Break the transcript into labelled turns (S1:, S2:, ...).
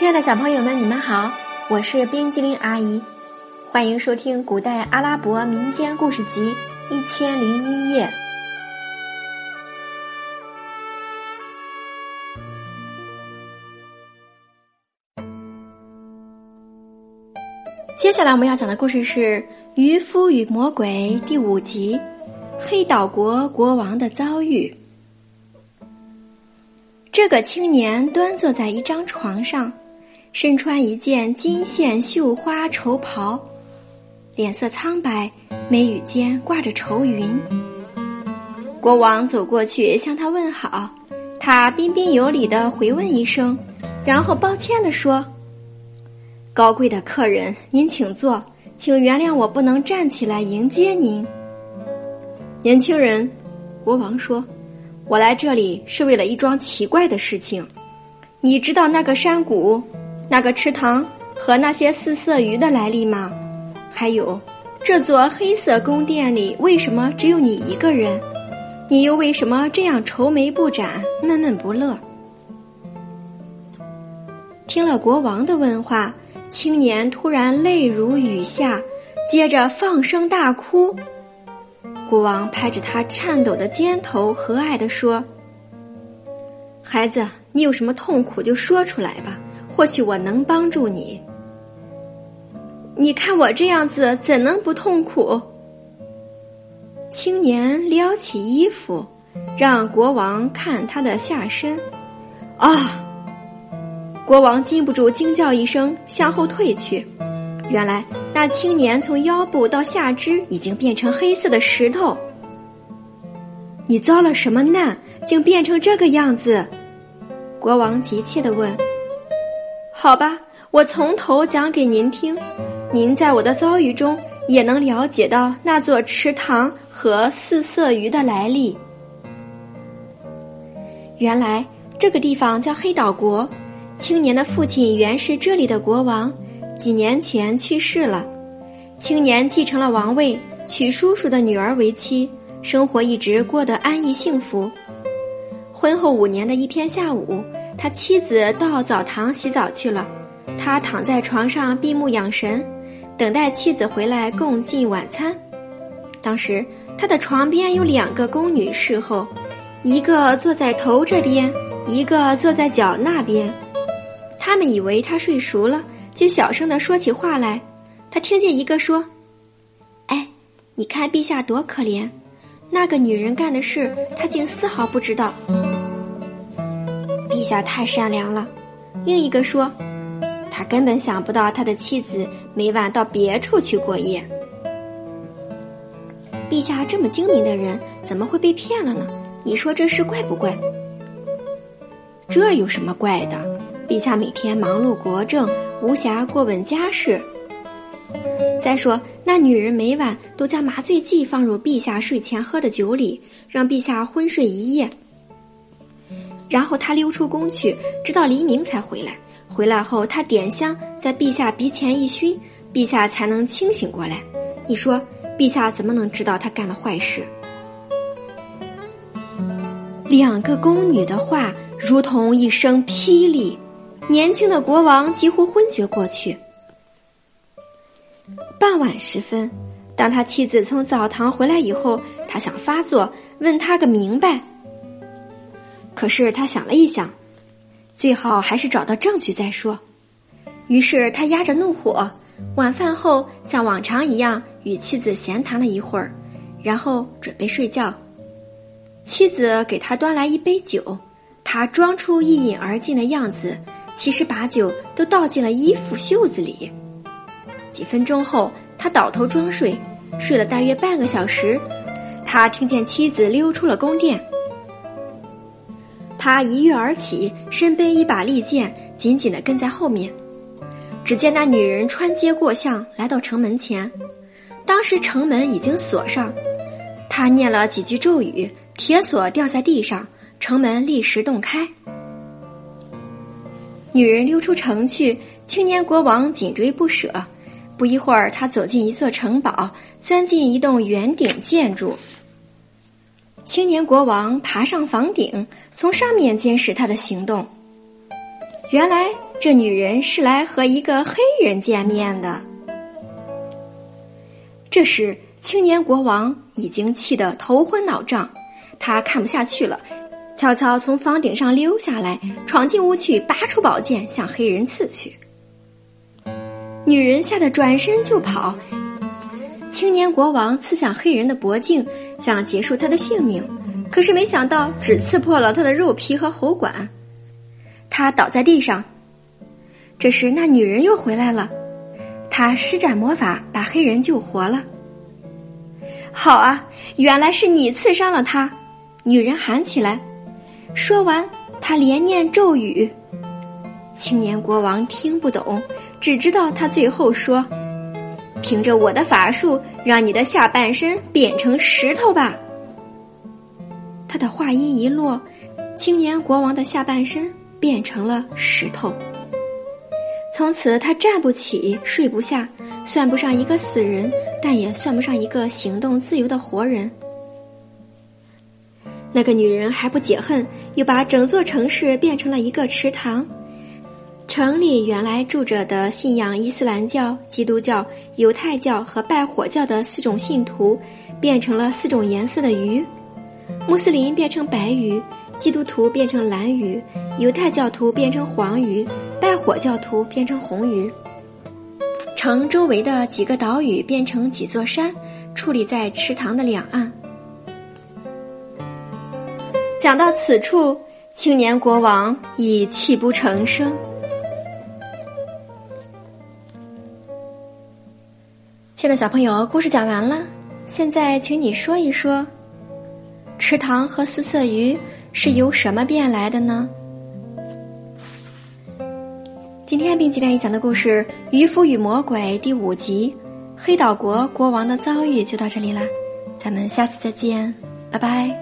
S1: 亲爱的小朋友们，你们好，我是冰激凌阿姨，欢迎收听古代阿拉伯民间故事集《一千零一夜》。接下来我们要讲的故事是《渔夫与魔鬼》第五集《黑岛国国王的遭遇》。这个青年端坐在一张床上，身穿一件金线绣花绸袍，脸色苍白，眉宇间挂着愁云。国王走过去向他问好，他彬彬有礼的回问一声，然后抱歉的说。高贵的客人，您请坐，请原谅我不能站起来迎接您。年轻人，国王说：“我来这里是为了一桩奇怪的事情。你知道那个山谷、那个池塘和那些四色鱼的来历吗？还有，这座黑色宫殿里为什么只有你一个人？你又为什么这样愁眉不展、闷闷不乐？”听了国王的问话。青年突然泪如雨下，接着放声大哭。国王拍着他颤抖的肩头，和蔼地说：“孩子，你有什么痛苦就说出来吧，或许我能帮助你。”你看我这样子，怎能不痛苦？青年撩起衣服，让国王看他的下身。啊！国王禁不住惊叫一声，向后退去。原来那青年从腰部到下肢已经变成黑色的石头。你遭了什么难，竟变成这个样子？国王急切地问。好吧，我从头讲给您听，您在我的遭遇中也能了解到那座池塘和四色鱼的来历。原来这个地方叫黑岛国。青年的父亲原是这里的国王，几年前去世了。青年继承了王位，娶叔叔的女儿为妻，生活一直过得安逸幸福。婚后五年的一天下午，他妻子到澡堂洗澡去了，他躺在床上闭目养神，等待妻子回来共进晚餐。当时他的床边有两个宫女侍候，一个坐在头这边，一个坐在脚那边。他们以为他睡熟了，就小声的说起话来。他听见一个说：“哎，你看陛下多可怜，那个女人干的事，他竟丝毫不知道。陛下太善良了。”另一个说：“他根本想不到他的妻子每晚到别处去过夜。陛下这么精明的人，怎么会被骗了呢？你说这事怪不怪？这有什么怪的？”陛下每天忙碌国政，无暇过问家事。再说，那女人每晚都将麻醉剂放入陛下睡前喝的酒里，让陛下昏睡一夜。然后他溜出宫去，直到黎明才回来。回来后，他点香在陛下鼻前一熏，陛下才能清醒过来。你说，陛下怎么能知道他干了坏事？两个宫女的话如同一声霹雳。年轻的国王几乎昏厥过去。傍晚时分，当他妻子从澡堂回来以后，他想发作，问他个明白。可是他想了一想，最好还是找到证据再说。于是他压着怒火，晚饭后像往常一样与妻子闲谈了一会儿，然后准备睡觉。妻子给他端来一杯酒，他装出一饮而尽的样子。其实把酒都倒进了衣服袖子里。几分钟后，他倒头装睡，睡了大约半个小时。他听见妻子溜出了宫殿。他一跃而起，身背一把利剑，紧紧的跟在后面。只见那女人穿街过巷，来到城门前。当时城门已经锁上。他念了几句咒语，铁锁掉在地上，城门立时洞开。女人溜出城去，青年国王紧追不舍。不一会儿，他走进一座城堡，钻进一栋圆顶建筑。青年国王爬上房顶，从上面监视他的行动。原来这女人是来和一个黑人见面的。这时，青年国王已经气得头昏脑胀，他看不下去了，悄悄从房顶上溜下来，闯进屋去，拔出宝剑向黑人刺去。女人吓得转身就跑。青年国王刺向黑人的脖颈，想结束他的性命，可是没想到只刺破了他的肉皮和喉管，他倒在地上。这时，那女人又回来了，她施展魔法把黑人救活了。好啊，原来是你刺伤了他！女人喊起来。说完，她连念咒语。青年国王听不懂，只知道他最后说。凭着我的法术，让你的下半身变成石头吧。他的话音一落，青年国王的下半身变成了石头。从此，他站不起，睡不下，算不上一个死人，但也算不上一个行动自由的活人。那个女人还不解恨，又把整座城市变成了一个池塘。城里原来住着的信仰伊斯兰教、基督教、犹太教和拜火教的四种信徒，变成了四种颜色的鱼：穆斯林变成白鱼，基督徒变成蓝鱼，犹太教徒变成黄鱼，拜火教徒变成红鱼。城周围的几个岛屿变成几座山，矗立在池塘的两岸。讲到此处，青年国王已泣不成声。亲爱的小朋友，故事讲完了，现在请你说一说，池塘和四色鱼是由什么变来的呢？今天冰激凌讲的故事《渔夫与魔鬼》第五集《黑岛国国王的遭遇》就到这里啦，咱们下次再见，拜拜。